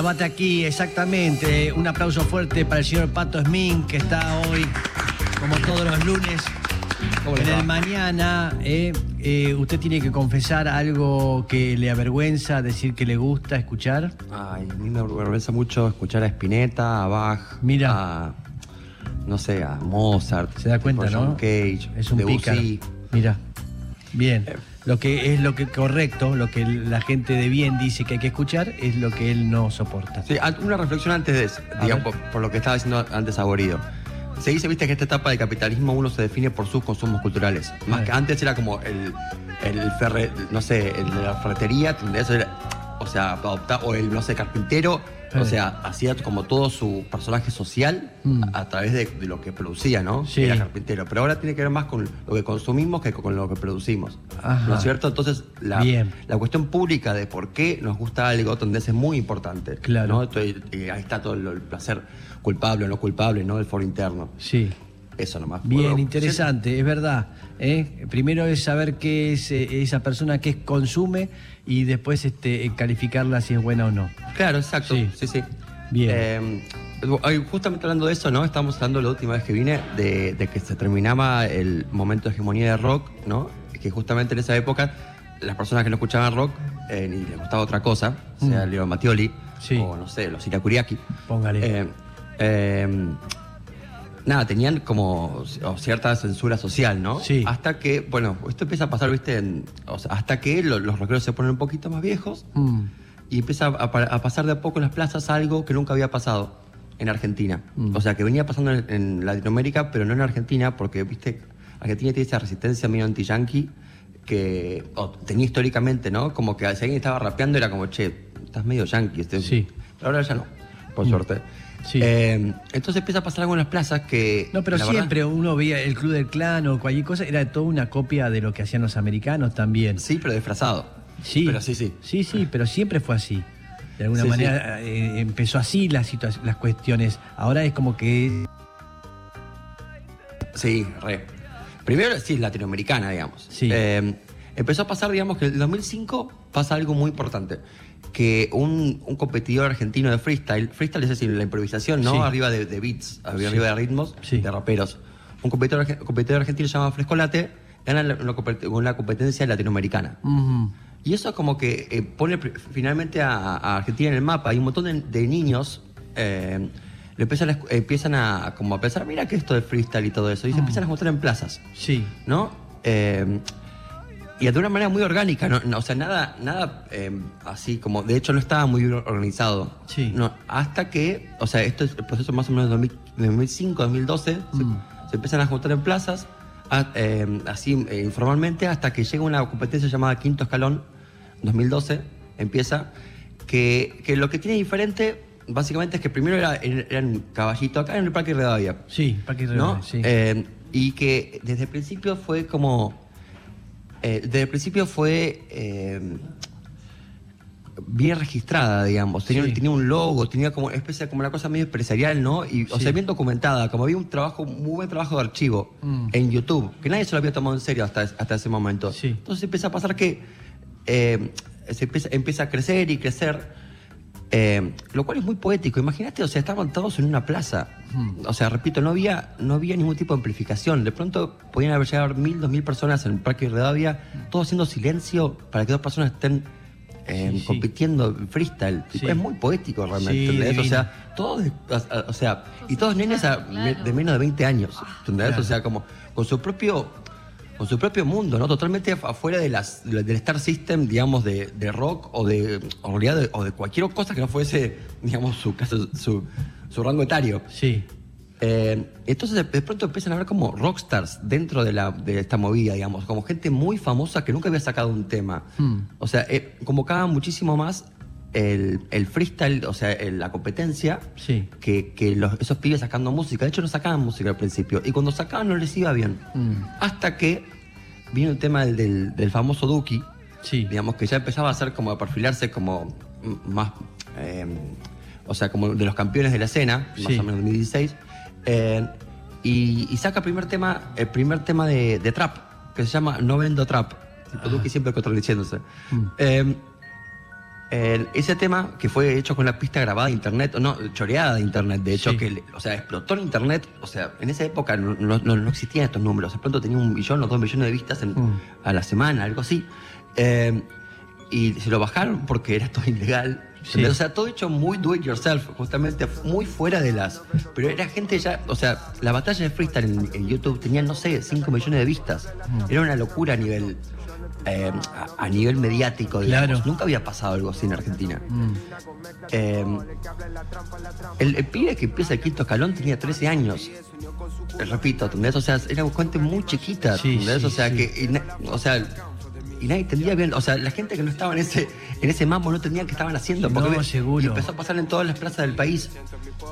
La bata aquí, exactamente. Un aplauso fuerte para el señor Pato Smink, que está hoy, como todos los lunes, ¿Cómo le en el mañana. eh, eh, usted tiene que confesar algo que le avergüenza, decir que le gusta escuchar. Ay, a mí me avergüenza mucho escuchar a Spinetta, a Bach, Mira. a, no sé, a Mozart. Se da cuenta, ¿no? John Cage, Es un Debussy. Mira. Bien. Eh. Lo que es lo que correcto, lo que la gente de bien dice que hay que escuchar, es lo que él no soporta. Sí, una reflexión antes de eso, digamos, por, por lo que estaba diciendo antes Saborido. Se dice, viste, que esta etapa del capitalismo uno se define por sus consumos culturales. Más Eh. que antes era como el, el ferre, no sé, el de la ferretería, eso era, o sea, adopta- o el, no sé, carpintero. O sea, hacía como todo su personaje social Mm. a, a través de, de lo que producía, ¿no? Sí. Era carpintero. Pero ahora tiene que ver más con lo que consumimos que con lo que producimos. Ajá. ¿No es cierto? Entonces, la, Bien. la cuestión pública de por qué nos gusta algo tendencia es muy importante. Claro. ¿no? Estoy- eh, ahí está todo el, el placer culpable o no culpable, ¿no? El foro interno. Sí. Eso nomás. Bien, interesante, es verdad. ¿eh? Primero es saber qué es eh, esa persona que consume y después este, calificarla si es buena o no. Claro, exacto. Sí. Sí, sí. Bien. Eh, justamente hablando de eso, ¿no? Estábamos hablando la última vez que vine de, de que se terminaba el momento de hegemonía de rock, ¿no? Que justamente en esa época las personas que no escuchaban rock eh, ni les gustaba otra cosa, sea Mm. Leo Mattioli Sí. o no sé, los Irakuriaki. Póngale. Eh, eh, nada, tenían como cierta censura social, ¿no? Sí. Hasta que, bueno, esto empieza a pasar, ¿viste? En- o sea, hasta que lo- los rockeros se ponen un poquito más viejos Mm, y empieza a, pa- a pasar de a poco en las plazas algo que nunca había pasado en Argentina. Mm. O sea, que venía pasando en, en Latinoamérica, pero no en Argentina, porque, ¿viste? Argentina tiene esa resistencia medio anti-yankee que tenía históricamente, ¿no? Como que si alguien estaba rapeando era como, che, estás medio yankee. este- Sí. Pero ahora ya no, por suerte. Sí. Eh, entonces empieza a pasar algo en las plazas que... No, pero verdad- siempre uno veía el Club del Clan o cualquier cosa, era toda una copia de lo que hacían los americanos también. Sí, pero disfrazado. Sí. Pero sí, sí. Sí, sí, pero siempre fue así. De alguna Sí, manera eh, empezó así las, las cuestiones. Ahora es como que... Sí, re. Primero, sí, latinoamericana, digamos. Sí. Eh, empezó a pasar, digamos, que en el 2005 pasa algo muy importante. Que un, un competidor argentino de freestyle, freestyle es decir, la improvisación, ¿no? Sí. Arriba de, de beats, arriba, Sí. de ritmos, Sí. de raperos. Un competidor, competidor argentino llamado Frescolate gana la- una, compet- una competencia latinoamericana. mm, Y eso como que eh, pone finalmente a, a Argentina en el mapa. Hay un montón de, de niños eh, le empiezan, a, empiezan a, como a pensar, mira que esto de freestyle y todo eso. Y se empiezan a juntar en plazas, sí. ¿no? Eh, y de una manera muy orgánica, ¿no? No, o sea, nada, nada eh, así como, de hecho no estaba muy bien organizado. Sí. No, hasta que, o sea, esto es el proceso más o menos de 2000 de 2005, 2012, se, Mm. se empiezan a juntar en plazas, a- eh, así eh, informalmente, hasta que llega una competencia llamada Quinto Escalón, 2012, empieza, que, que lo que tiene diferente, básicamente, es que primero era, era en Caballito, acá en el Parque Rivadavia. Sí, Parque ¿no? Rivadavia, sí. Eh, y que desde el principio fue como. Eh, desde el principio fue. eh, bien registrada, digamos. Tenía, Sí. tenía un logo, tenía como especie como una cosa medio empresarial, ¿no? Y, O Sí. sea, bien documentada, como había un trabajo, muy buen trabajo de archivo Mm. en YouTube, que nadie se lo había tomado en serio hasta, hasta ese momento. Sí. Entonces empieza a pasar que eh, se empieza, empieza a crecer y crecer. Eh, lo cual es muy poético. Imagínate, o sea, estaban todos en una plaza. O sea, repito, no había, no había ningún tipo de amplificación. De pronto podían haber llegado mil, dos mil personas en el Parque de Rivadavia, todos haciendo silencio para que dos personas estén eh, Sí, sí. compitiendo en freestyle. Sí. Es muy poético realmente. Sí. O sea, todos, o sea, y todos nenes a- de menos de 20 años. ¿entendés? Claro. O sea, como con su propio con su propio mundo, ¿no? Totalmente af- afuera de las, de- del Star System, digamos, de, de rock o de, o de, o de cualquier cosa que no fuese, digamos, su, caso- su, su rango etario. Sí. Eh, entonces de, de pronto empiezan a ver como rockstars dentro de, la, de esta movida, digamos, como gente muy famosa que nunca había sacado un tema. Hmm. O sea, eh, convocaban muchísimo más el, el freestyle, o sea, el- la competencia, Sí. que, que los- esos pibes sacando música. De hecho, no sacaban música al principio. Y cuando sacaban no les iba bien. Mm. Hasta que vino el tema del, del- del famoso Duki, Sí. digamos que ya empezaba a ser como a perfilarse como más, eh, o sea, como de los campeones de la escena, más Sí. o menos en 2016, eh, y, y saca primer tema, el primer tema de, de trap, que se llama No Vendo Trap, tipo Duki siempre contradiciéndose. Mm. Eh, El- ese tema que fue hecho con una pista grabada de internet, o no, choreada de internet, de hecho, Sí. que, o sea, explotó en internet, o sea, en esa época no, no- no- no existían estos números, de pronto tenía un millón o dos millones de vistas en- Mm. a la semana, algo así. Eh, y se lo bajaron porque era todo ilegal. Sí. O sea, todo hecho muy do it yourself, justamente muy fuera de las. Pero era gente ya. O sea, la batalla de freestyle en, en YouTube tenía, no sé, 5 millones de vistas. Mm. Era una locura a nivel. eh, a, a nivel mediático, digamos. Claro. Nunca había pasado algo así en Argentina. Mm. Eh, el, el pibe que empieza el quinto escalón tenía 13 años. Eh, Repito, ¿entendés? O sea, era gente muy chiquita, Sí, o sea, que. y o sea, y nadie entendía bien, o sea, la gente que no estaba en ese, en ese mambo no entendía qué estaban haciendo. Porque No, seguro. Y empezó a pasar en todas las plazas del país.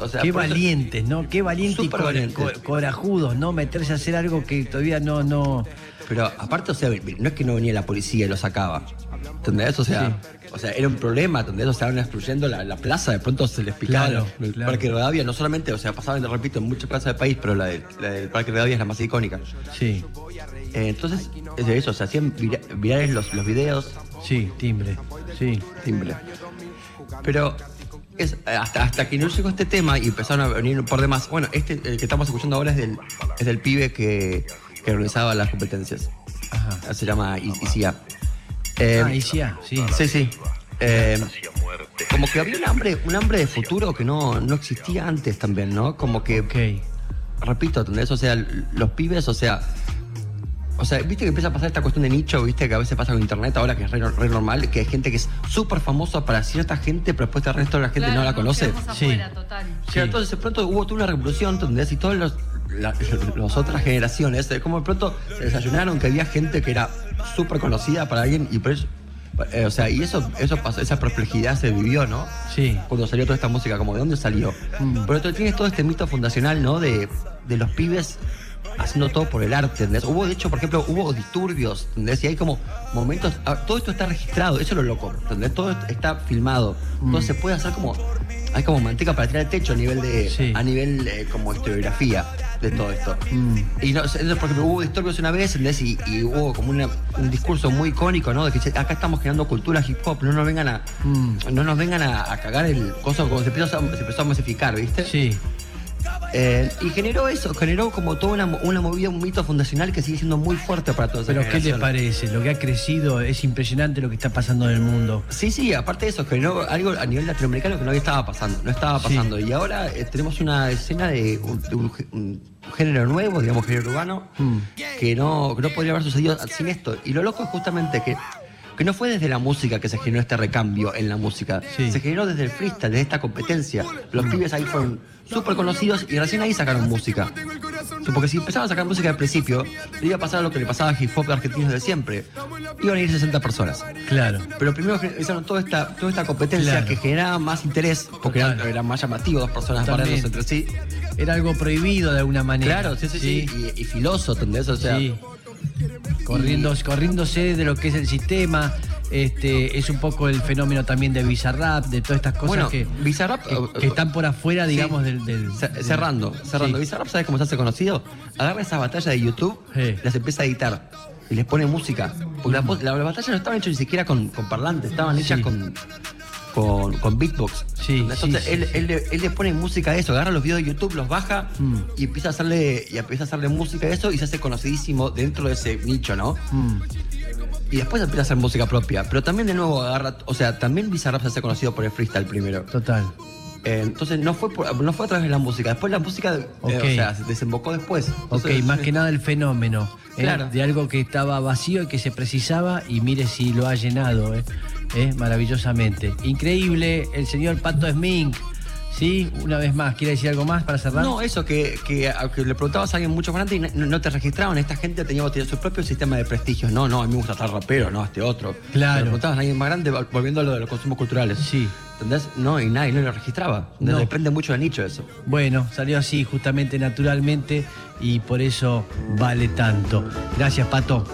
O sea, Qué valientes, ¿no? Qué valientes y co- corajudos, ¿no? Meterse a hacer algo que todavía no, no. Pero aparte, o sea, no es que no venía la policía y lo sacaba. ¿Entendés? O sea, o sea, era un problema, ¿entendés? O sea, estaban destruyendo la, la plaza, de pronto se les picaba Claro, el, claro. Parque Rivadavia, no solamente, o sea, pasaban, repito, en muchas plazas del país, pero la, de- la del Parque Rivadavia es la más icónica. Sí, Eh, entonces, es de eso, se hacían vira- virales los, los videos, sí, timbre. Sí. simple. Pero es, hasta, hasta que no llegó este tema y empezaron a venir un par de más. Bueno, este el que estamos escuchando ahora es del, es del pibe que, que organizaba las competencias. Ajá. Se llama ICIA. Eh, ah, y sí, ah, sí. Sí. Eh, como que había un hambre, un hambre de futuro que no, no existía antes también, ¿no? Como que, Ok. repito, ¿entendés? O sea, los pibes, o sea. O sea, viste que empieza a pasar esta cuestión de nicho, viste que a veces pasa con internet ahora que es re, re normal, que hay gente que es súper famosa para cierta gente, pero después el resto de la gente Claro, no la conoce. quedamos Sí. afuera, total. Sí, Sí. entonces de pronto hubo toda una revolución, ¿entendés? Y todas los, la- las otras generaciones, eh, como de pronto se desayunaron que había gente que era súper conocida para alguien y por eso, eh, o sea, y eso, eso pasó, esa perplejidad se vivió, ¿no? Sí. Cuando salió toda esta música, como de dónde salió. Mm. Pero tú tienes todo este mito fundacional, ¿no? De, de los pibes haciendo todo por el arte, ¿entendés? Hubo, de hecho, por ejemplo, hubo disturbios, ¿entendés? Y hay como momentos, ah, todo esto está registrado, eso es lo loco, ¿entendés? Todo está filmado, entonces se puede hacer como, hay como manteca para tirar el techo a nivel de, Sí. a nivel eh, como historiografía de todo esto. Mm. Y no, por ejemplo, hubo disturbios una vez, ¿entendés? Y, y hubo como una- un discurso muy icónico, ¿no? De que acá estamos generando cultura hip hop, no nos vengan a, Mm. no nos vengan a, a cagar el coso como se empezó, a, se empezó a masificar, ¿viste? Sí. Eh, y generó eso, generó como toda una, una movida, un mito fundacional que sigue siendo muy fuerte para toda esa Pero ¿qué generación. parece? Lo que ha crecido es impresionante lo que está pasando en el mundo. Sí, sí, aparte de eso, generó algo a nivel latinoamericano que no estaba pasando, no estaba Sí. pasando. Y ahora eh, tenemos una escena de un, de un gé- un género nuevo, digamos, género urbano, Mm. que, no, que no podría haber sucedido sin esto. Y lo loco es justamente que, que no fue desde la música que se generó este recambio en la música, Sí. se generó desde el freestyle, desde esta competencia. Los pibes ahí fueron súper conocidos y recién ahí sacaron música. Porque si empezaban a sacar música al principio, le iba a pasar lo que le pasaba a hip hop argentinos de siempre. Iban a ir 60 personas. Claro. Pero primero hicieron toda esta, toda esta competencia Claro. que generaba más interés, porque era, Total. era más llamativo dos personas barriéndose entre sí. Era algo prohibido de alguna manera. Claro, sí, sí, sí. Y, y filoso, ¿entendés? O sea, Sí. Corriendo, corriéndose de lo que es el sistema. Este, es un poco el fenómeno también de Bizarrap, de todas estas cosas bueno, que, Bizarrap. que, eh, que están por afuera, sí. digamos, del, del- Ce- del- cerrando, cerrando. Sí. Bizarrap, ¿sabes cómo se hace conocido? Agarra esas batallas de YouTube, Sí. las empieza a editar y les pone música. Porque la, la, las batallas no estaban hechas ni siquiera con, con parlantes, estaban hechas con, con, con beatbox. Sí, Entonces sí, él, sí, él le- él le pone música a eso, agarra los videos de YouTube, los baja Mm. y empieza a hacerle y empieza a hacerle música a eso y se hace conocidísimo dentro de ese nicho, ¿no? Mm. Y después empieza a hacer música propia. Pero también de nuevo agarra, o sea, también Bizarrap se hace conocido por el freestyle primero. Total. Eh, entonces no fue por- no fue a través de la música. Después la música, eh, Ok. o sea, se desembocó después. Ok, Entonces, más que nada el fenómeno. ¿eh? Claro. De algo que estaba vacío y que se precisaba y mire si lo ha llenado, ¿eh? ¿Eh? maravillosamente. Increíble, el señor Pato Smink, ¿sí? Una vez más, ¿quiere decir algo más para cerrar? No, eso, que, que, le preguntabas a alguien mucho más antes y no, no te registraban. Esta gente tenía, tenía su propio sistema de prestigios. No, no, a mí me gusta estar rapero, no, este otro. Claro. Le preguntabas a alguien más grande, vol- volviendo a lo de los consumos culturales. Sí. ¿Entendés? No, y nadie no lo registraba. No. Depende mucho del nicho eso. Bueno, salió así, justamente, naturalmente, y por eso vale tanto. Gracias, Pato.